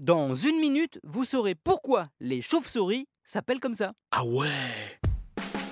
Dans une minute, vous saurez pourquoi les chauves-souris s'appellent comme ça. Ah ouais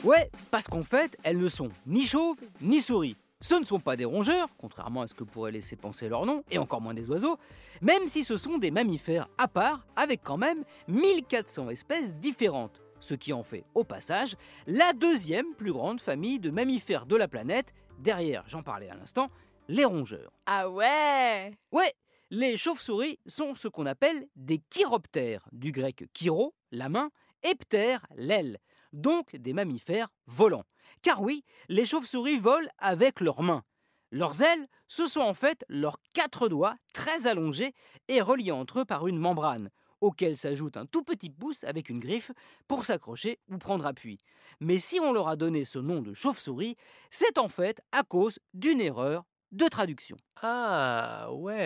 Ouais, parce qu'en fait, elles ne sont ni chauves ni souris. Ce ne sont pas des rongeurs, contrairement à ce que pourrait laisser penser leur nom, et encore moins des oiseaux, même si ce sont des mammifères à part, avec quand même 1400 espèces différentes, ce qui en fait, au passage, la deuxième plus grande famille de mammifères de la planète, derrière, j'en parlais à l'instant, les rongeurs. Ah ouais Ouais, les chauves-souris sont ce qu'on appelle des chiroptères, du grec chiro, la main, et ptère, l'aile, donc des mammifères volants. Car oui, les chauves-souris volent avec leurs mains. Leurs ailes, ce sont en fait leurs quatre doigts très allongés et reliés entre eux par une membrane, auquel s'ajoute un tout petit pouce avec une griffe pour s'accrocher ou prendre appui. Mais si on leur a donné ce nom de chauve-souris, c'est en fait à cause d'une erreur de traduction. Ah ouais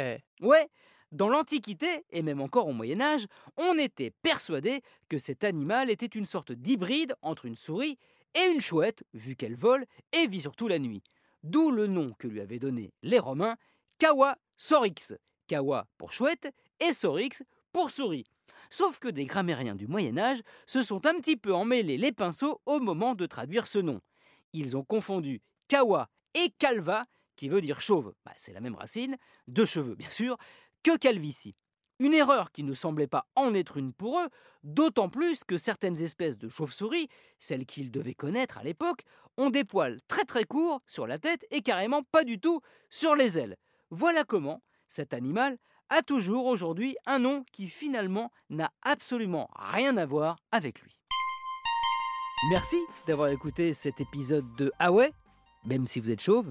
Dans l'Antiquité, et même encore au Moyen Âge, on était persuadé que cet animal était une sorte d'hybride entre une souris et une chouette, vu qu'elle vole et vit surtout la nuit. D'où le nom que lui avaient donné les Romains, Kawa Sorix. Kawa pour chouette et Sorix pour souris. Sauf que des grammairiens du Moyen Âge se sont un petit peu emmêlés les pinceaux au moment de traduire ce nom. Ils ont confondu Kawa et Calva, qui veut dire chauve, bah, c'est la même racine, de cheveux bien sûr, que calvitie. Une erreur qui ne semblait pas en être une pour eux, d'autant plus que certaines espèces de chauves-souris, celles qu'ils devaient connaître à l'époque, ont des poils très très courts sur la tête et carrément pas du tout sur les ailes. Voilà comment cet animal a toujours aujourd'hui un nom qui finalement n'a absolument rien à voir avec lui. Merci d'avoir écouté cet épisode de Ah même si vous êtes chauve,